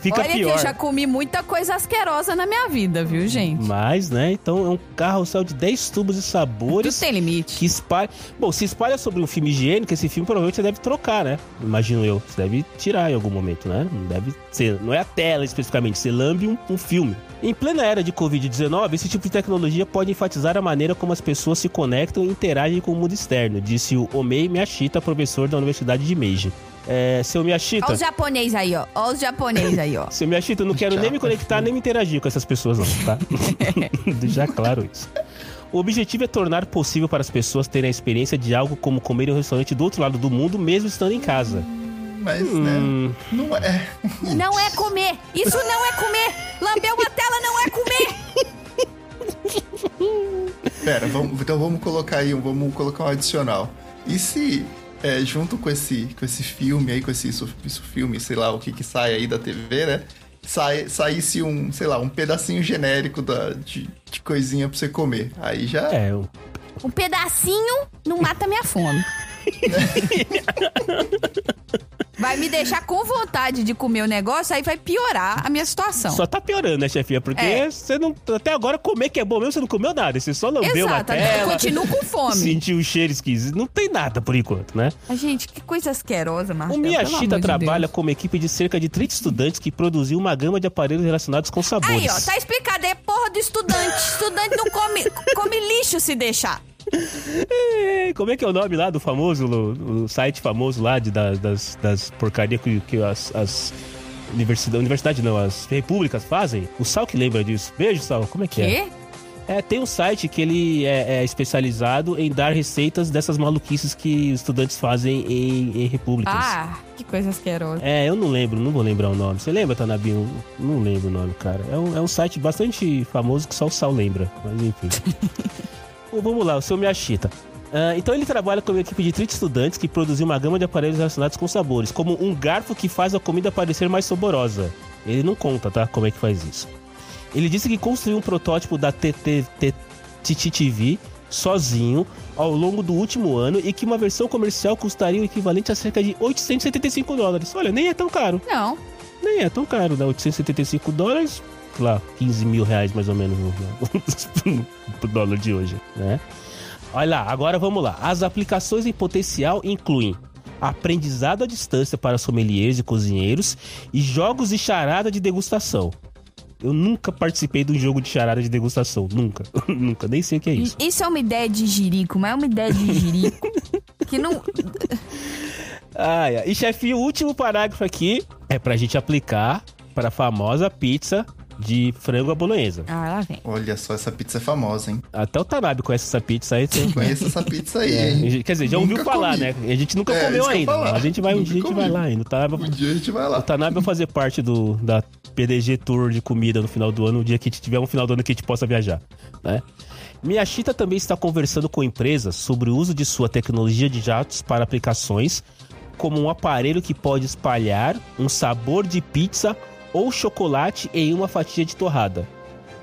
Fica Olha pior. que eu já comi muita coisa asquerosa na minha vida, viu, gente? Mas, né? Então é um carrossel de 10 tubos de Tudo sabores tem limite. que espalha. Bom, se espalha sobre um filme higiênico, esse filme provavelmente você deve trocar, né? Imagino eu. Você deve tirar em algum momento, né? Não deve ser. Não é a tela especificamente, você lambe um, um filme. Em plena era de Covid-19, esse tipo de tecnologia pode enfatizar a maneira como as pessoas se conectam e interagem com o mundo externo, disse o Omei Miyashita, professor da Universidade de Meiji. É, seu Miyashita. Olha os japoneses aí, ó. Olha os japoneses aí, ó. Seu Miyashita, eu não quero nem me conectar, nem me interagir com essas pessoas, não, tá? Deixar claro isso. O objetivo é tornar possível para as pessoas terem a experiência de algo como comer em um restaurante do outro lado do mundo, mesmo estando em casa. Mas, Hum. né? Não é. Não é comer. Isso não é comer. Lamber uma tela não é comer. Pera, vamos, então vamos colocar aí, um- vamos colocar um adicional. E se, é, junto com esse, com esse filme aí, com esse isso, isso filme, sei lá, o que que sai aí da TV, né? Sai, saísse um, sei lá, um pedacinho genérico da, de, de coisinha pra você comer. Aí já. É, eu- Um pedacinho não mata minha fome. Vai me deixar com vontade de comer o negócio, aí vai piorar a minha situação. só tá piorando, né, chefia? Porque É. você não. Até agora comer que é bom mesmo, você não comeu nada. Você só lambeu uma Exato, eu tela. continuo com fome. Sentiu o cheiro esquisito. Não tem nada por enquanto, né? Gente, que coisa asquerosa, Marcelo. O Miyashita de trabalha Deus. com uma equipe de cerca de 30 estudantes que produziu uma gama de aparelhos relacionados com sabores. Aí, ó, tá explicado. É porra do estudante. Estudante não come, come lixo se deixar. É, Como é que é o nome lá do famoso, o, site famoso lá de, da- das, das porcarias que, que as, as universidade, universidade não, as repúblicas fazem? O Sal que lembra disso. Beijo, Sal. Como é que é? Quê? É, tem um site que ele é, é especializado em dar receitas dessas maluquices que os estudantes fazem em, em repúblicas. Ah, que coisa asquerosa. É, eu não lembro, não vou lembrar o nome. Você lembra, Tanabi? Eu Não lembro o nome, cara. É um, é um site bastante famoso que só o Sal lembra. Mas enfim. Vamos lá, o seu Miyashita. Ah, então ele trabalha com uma equipe de 30 estudantes que produziu uma gama de aparelhos relacionados com sabores, como um garfo que faz a comida parecer mais saborosa. Ele não conta, tá? Como é que faz isso. Ele disse que construiu um protótipo da TTTV sozinho ao longo do último ano e que uma versão comercial custaria o equivalente a cerca de 875 dólares. Olha, nem é tão caro. Não. Nem é tão caro, né? 875 dólares, lá, 15 mil reais mais ou menos no, no dólar de hoje, né? Olha lá, agora vamos lá. As aplicações em potencial incluem aprendizado à distância para sommeliers e cozinheiros e jogos de charada de degustação. Eu nunca participei de um jogo de charada de degustação. Nunca. nunca. Nem sei o que é isso. Isso é uma ideia de jirico, mas é uma ideia de jirico. que não. Ah, é. E chefe, o último parágrafo aqui é pra gente aplicar para a famosa pizza de frango à bolonhesa. Ah, lá vem. Olha só, essa pizza é famosa, hein? Até o Tanabe conhece essa pizza aí. Tem... Conheço essa pizza aí, É, hein? quer dizer, já Nunca ouviu falar, comi. né? A gente nunca É, comeu ainda. A gente vai um dia, a gente vai comi. lá ainda. O Tanabe, Um dia a gente vai o lá. Tanabe vai fazer parte do, da PDG Tour de comida no final do ano, o dia que tiver um final do ano que a gente possa viajar, né? Miyashita também está conversando com empresas sobre o uso de sua tecnologia de jatos para aplicações, como um aparelho que pode espalhar um sabor de pizza ou chocolate em uma fatia de torrada.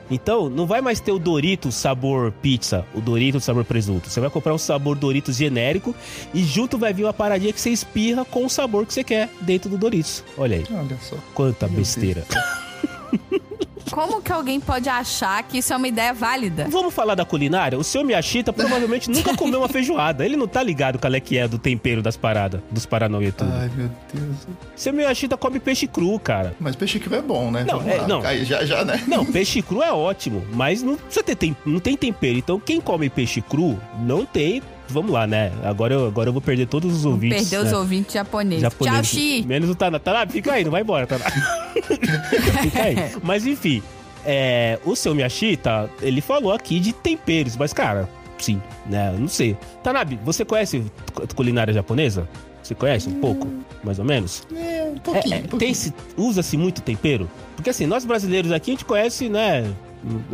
Então, não vai mais ter o Doritos sabor pizza, o Doritos sabor presunto. Você vai comprar um sabor Doritos genérico e junto vai vir uma paradinha que você espirra com o sabor que você quer dentro do Doritos. Olha aí, Olha só. quanta Meu besteira. como que alguém pode achar que isso é uma ideia válida? Vamos falar da culinária? O seu Miyashita provavelmente nunca comeu uma feijoada. Ele não tá ligado qual é que é do tempero das paradas, dos paranauê tudo. Ai, meu Deus. Seu Miyashita come peixe cru, cara. Mas peixe cru é bom, né? Não, é- não. Aí já, já, né? Não, peixe cru é ótimo, mas não precisa ter tem, não tem tempero. Então quem come peixe cru não tem. Vamos lá, né? Agora eu, agora eu vou perder todos os ouvintes. Perdeu os né? ouvintes japoneses. Japonês. Tchau, Xi. Menos o Tana. Tana, fica aí, não vai embora, Tana. fica aí. Mas enfim, é, o seu Miyashita, ele falou aqui de temperos, mas cara, sim, né? Não sei. Tanabe, você conhece cu- culinária japonesa? Você conhece um pouco, mais ou menos? É, um É, pouquinho. é, um pouquinho. Usa-se muito tempero? Porque assim, nós brasileiros aqui a gente conhece, né?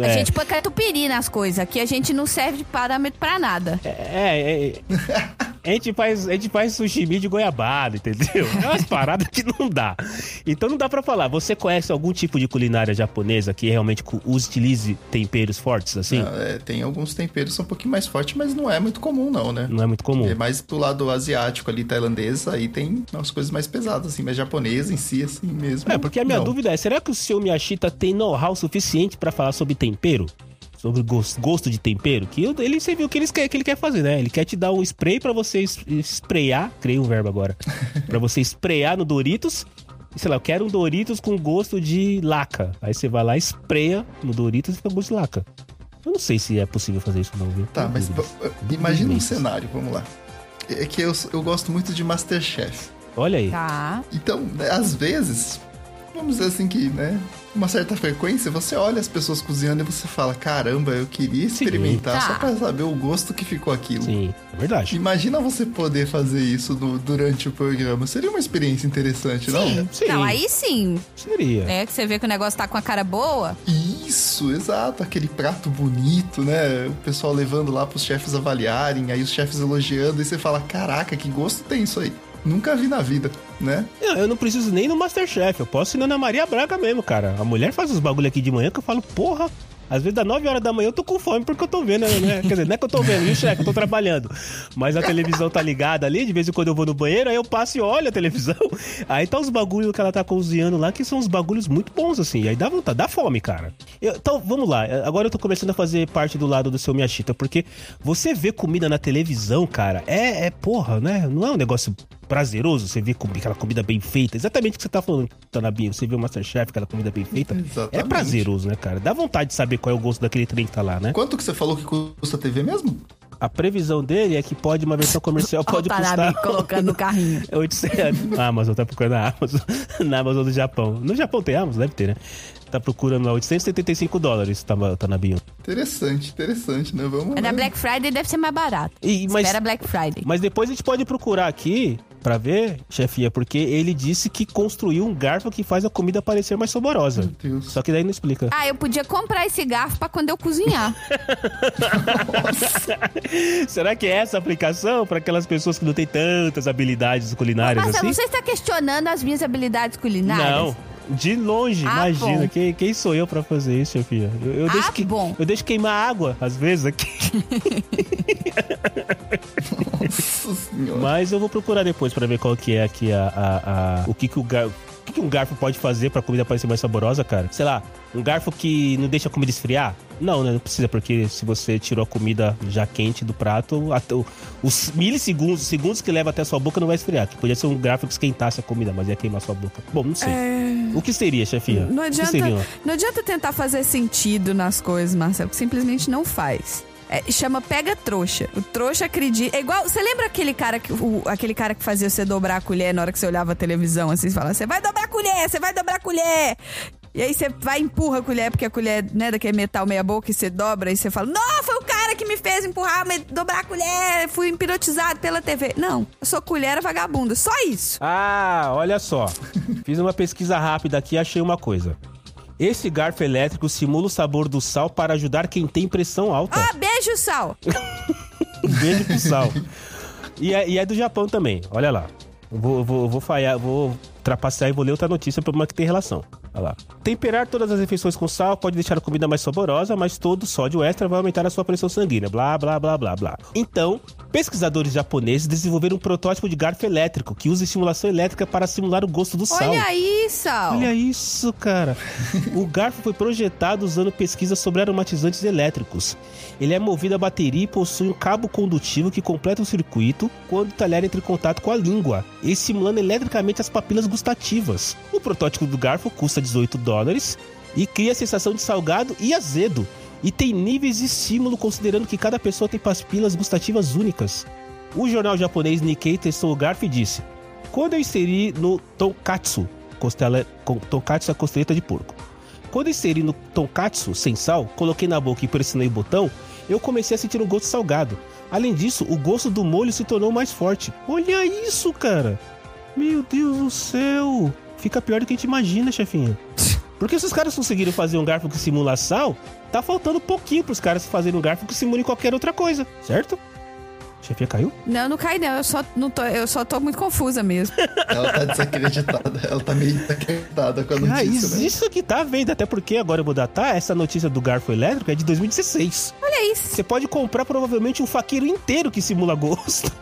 A é, gente põe catupiry nas coisas. Aqui a gente não serve de parâmetro pra nada. É, é, é. A gente, faz, a gente faz sushi de goiabada, entendeu? É umas paradas que não dá. Então não dá pra falar. Você conhece algum tipo de culinária japonesa que realmente utilize temperos fortes, assim? Não, é, tem alguns temperos que são um pouquinho mais fortes, mas não é muito comum, não, né? Não é muito comum. É mais pro lado asiático ali, tailandês, aí tem umas coisas mais pesadas, assim, mas japonesa em si, assim mesmo. É, porque a minha não. dúvida é, será que o seu Miyashita tem know-how suficiente pra falar sobre tempero? Sobre gosto, de tempero? Que ele, você viu o que ele, quer, que ele quer fazer, né? Ele quer te dar um spray pra você sprayar, criei um verbo agora, pra você sprayar no Doritos. E, sei lá, eu quero um Doritos com gosto de laca. Aí você vai lá, espreia no Doritos e fica com gosto de laca. Eu não sei se é possível fazer isso não, viu? Tá, mas imagina um cenário, vamos lá. É que eu, eu gosto muito de Masterchef. Olha aí. Tá. Então, às vezes, vamos dizer assim que, né? Uma certa frequência, você olha as pessoas cozinhando e você fala, caramba, eu queria experimentar Tá. só pra saber o gosto que ficou aquilo. Sim, é verdade. Imagina você poder fazer isso no- durante o programa. Seria uma experiência interessante, não? Sim, Não, aí sim. seria. É que você vê que o negócio tá com a cara boa. Isso, exato. Aquele prato bonito, né? O pessoal levando lá pros chefes avaliarem, aí os chefes elogiando, e você fala, caraca, que gosto tem isso aí. Nunca vi na vida, né? Eu não preciso nem no Masterchef, eu posso ir na Ana Maria Braga mesmo, cara. A mulher faz os bagulho aqui de manhã que eu falo, porra, às vezes das 9 horas da manhã eu tô com fome porque eu tô vendo, né? Quer dizer, não é que eu tô vendo, viu, chefe? Eu tô trabalhando. Mas a televisão tá ligada ali, de vez em quando eu vou no banheiro, aí eu passo e olho a televisão. Aí tá os bagulhos que ela tá cozinhando lá, que são uns bagulhos muito bons, assim. Aí dá vontade, dá fome, cara. Eu- então, vamos lá. Agora eu tô começando a fazer parte do lado do seu Miyashita, porque você vê comida na televisão, cara, é, é porra, né? Não é um negócio prazeroso você ver comi- aquela comida bem feita. Exatamente o que você tá falando, Tanabinha. Você vê o Masterchef, aquela comida bem feita. É Exatamente. prazeroso, né, cara? Dá vontade de saber qual é o gosto daquele trem que tá lá, né? Quanto que você falou que custa a TV mesmo? A previsão dele é que pode, uma versão comercial pode o custar... Colocando no carrinho. 800. A Amazon tá procurando a Amazon. Na Amazon do Japão. No Japão tem Amazon? Deve ter, né? Tá procurando lá 875 dólares, tá, tá na bio. Interessante, interessante, né? Vamos Mas na. Black Friday deve ser mais barato. E, mas, Espera Black Friday. mas depois a gente pode procurar aqui pra ver, chefia, porque ele disse que construiu um garfo que faz a comida parecer mais saborosa. Meu Deus. Só que daí não explica. Ah, eu podia comprar esse garfo pra quando eu cozinhar. Será que é essa a aplicação pra aquelas pessoas que não têm tantas habilidades culinárias Marcelo, assim? você está questionando as minhas habilidades culinárias? Não. De longe, Ah, imagina. bom. Quem, quem sou eu pra fazer isso, chefia? Eu, eu Ah, deixo que, bom. eu deixo queimar água, às vezes, aqui. Nossa senhora. Mas eu vou procurar depois pra ver qual que é aqui a, a, a- o que que o que que um garfo pode fazer pra comida parecer mais saborosa, cara? Sei lá, um garfo que não deixa a comida esfriar? Não, né? Não precisa, porque se você tirou a comida já quente do prato, até os milissegundos, segundos que leva até a sua boca não vai esfriar. Que podia ser um garfo que esquentasse a comida, mas ia queimar sua boca. Bom, não sei. O que seria, chefia? Não adianta, seria? não adianta tentar fazer sentido nas coisas, Marcelo, que simplesmente não faz. É, chama pega trouxa. O trouxa acredita. É igual. Você lembra aquele cara que o, aquele cara que fazia você dobrar a colher na hora que você olhava a televisão, assim, você fala: você vai dobrar a colher, você vai dobrar a colher. E aí você vai empurra a colher, porque a colher, né, daquele metal meia boca, e você dobra, e você fala: Não, foi o cara que me fez empurrar, me- dobrar a colher, fui hipnotizado pela TV. Não, eu sou colher vagabunda, só isso. Ah, olha só. Fiz uma pesquisa rápida aqui e achei uma coisa. Esse garfo elétrico simula o sabor do sal para ajudar quem tem pressão alta. Ah, beijo, sal. Beijo pro sal. E é, e é do Japão também, olha lá. Vou, vou, vou falhar, vou trapacear e vou ler outra notícia pra uma que tem relação. Olha lá. Temperar todas as refeições com sal pode deixar a comida mais saborosa, mas todo sódio extra vai aumentar a sua pressão sanguínea. Blá, blá, blá, blá, blá. Então, pesquisadores japoneses desenvolveram um protótipo de garfo elétrico que usa estimulação elétrica para simular o gosto do sal. Olha Sal. Olha isso, cara. o garfo foi projetado usando pesquisas sobre aromatizantes elétricos. Ele é movido a bateria e possui um cabo condutivo que completa o circuito quando o talher entra em contato com a língua, estimulando eletricamente as papilas gustativas. O protótipo do garfo custa 18 dólares e cria a sensação de salgado e azedo. E tem níveis de estímulo considerando que cada pessoa tem papilas gustativas únicas. O jornal japonês Nikkei testou o garfo e disse: Quando eu inseri no tonkatsu, costela, tonkatsu é costeleta de porco. Quando eu inseri no tonkatsu sem sal, coloquei na boca e pressionei o botão, eu comecei a sentir um gosto salgado. Além disso, o gosto do molho se tornou mais forte. Olha isso, cara! Meu Deus do céu! Fica pior do que a gente imagina, chefinha. Porque se os caras conseguiram fazer um garfo que simula sal, tá faltando pouquinho pros caras fazerem um garfo que simule qualquer outra coisa, certo? Chefinha caiu? Não, não cai não. Eu só, não tô, eu só tô muito confusa mesmo. Ela tá desacreditada. Ela tá meio desacreditada com a Ah, notícia, isso, né? isso que tá vendo, até porque agora eu vou datar, essa notícia do garfo elétrico é de 2016. Olha isso. Você pode comprar provavelmente um faqueiro inteiro que simula gosto.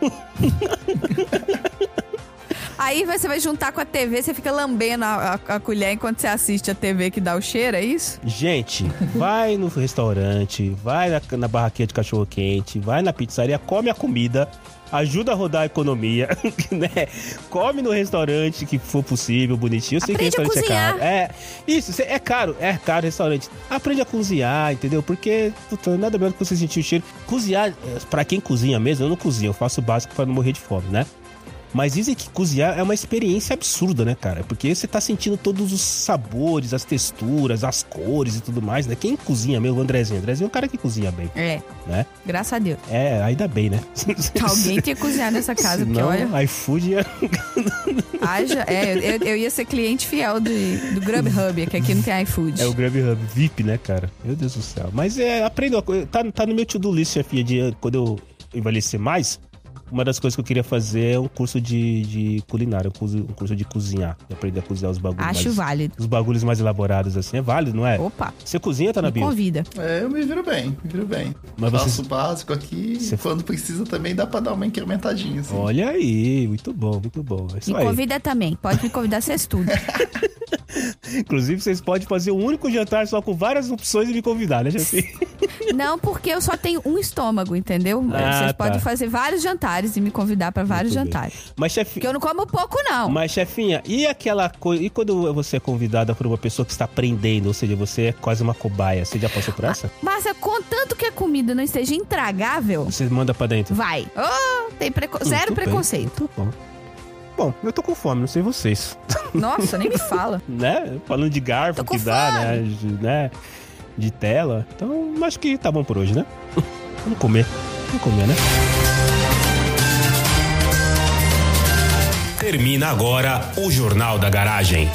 Aí você vai juntar com a TV, você fica lambendo a, a- a colher enquanto você assiste a TV que dá o cheiro, é isso? Gente, vai no restaurante, vai na, na barraquinha de cachorro quente, vai na pizzaria, come a comida, ajuda a rodar a economia, né? Come no restaurante que for possível, bonitinho. Eu sei Aprende que restaurante é caro. É, isso, é caro, é caro restaurante. Aprende a cozinhar, entendeu? Porque puta, nada melhor que você sentir o cheiro. Cozinhar, eh, pra quem cozinha mesmo, eu não cozinho, eu faço o básico pra não morrer de fome, né? Mas dizem que cozinhar é uma experiência absurda, né, cara? Porque você tá sentindo todos os sabores, as texturas, as cores e tudo mais, né? Quem cozinha mesmo, o Andrezinho? O Andrezinho é um cara que cozinha bem, É, né? graças a Deus. É, ainda bem, né? Alguém tinha que cozinhar nessa casa, porque Senão, olha, iFood ia... haja. É, eu, eu ia ser cliente fiel de, do Grubhub, que aqui não tem iFood. É o Grubhub VIP, né, cara? Meu Deus do céu. Mas é, coisa. Tá, tá no meu to-do list, chefinha, de quando eu envelhecer mais. Uma das coisas que eu queria fazer é um curso de, de culinária, um curso, um curso de cozinhar. De aprender a cozinhar os bagulhos Acho mais... válido. Os bagulhos mais elaborados, assim. É válido, não é? Opa, Você cozinha, tá na me bio? convida. É, eu me viro bem, me viro bem. Mas Faço você- o básico aqui Você- quando precisa também dá pra dar uma incrementadinha, assim. Olha aí, muito bom, muito bom. É Me aí. convida também. Pode me convidar, vocês tudo. Inclusive, vocês podem fazer um único jantar só com várias opções e me convidar, né, chefinha? Não, porque eu só tenho um estômago, entendeu? Ah, Vocês tá. podem fazer vários jantares e me convidar pra vários Muito bem. jantares. Mas, chefinha... Porque eu não como pouco, não. Mas, chefinha, e aquela coisa. E quando você é convidada por uma pessoa que está aprendendo, ou seja, você é quase uma cobaia, você já passou por essa? Márcia, contanto que a comida não esteja intragável, Você manda pra dentro. vai. Oh, tem preco- zero Muito bem, preconceito. Muito bom. Bom, eu tô com fome, não sei vocês. Nossa, nem me fala. né? Falando de garfo que dá, né? De, né? De tela. Então, acho que tá bom por hoje, né? Vamos comer. Vamos comer, né? Termina agora o Jornal da Garagem.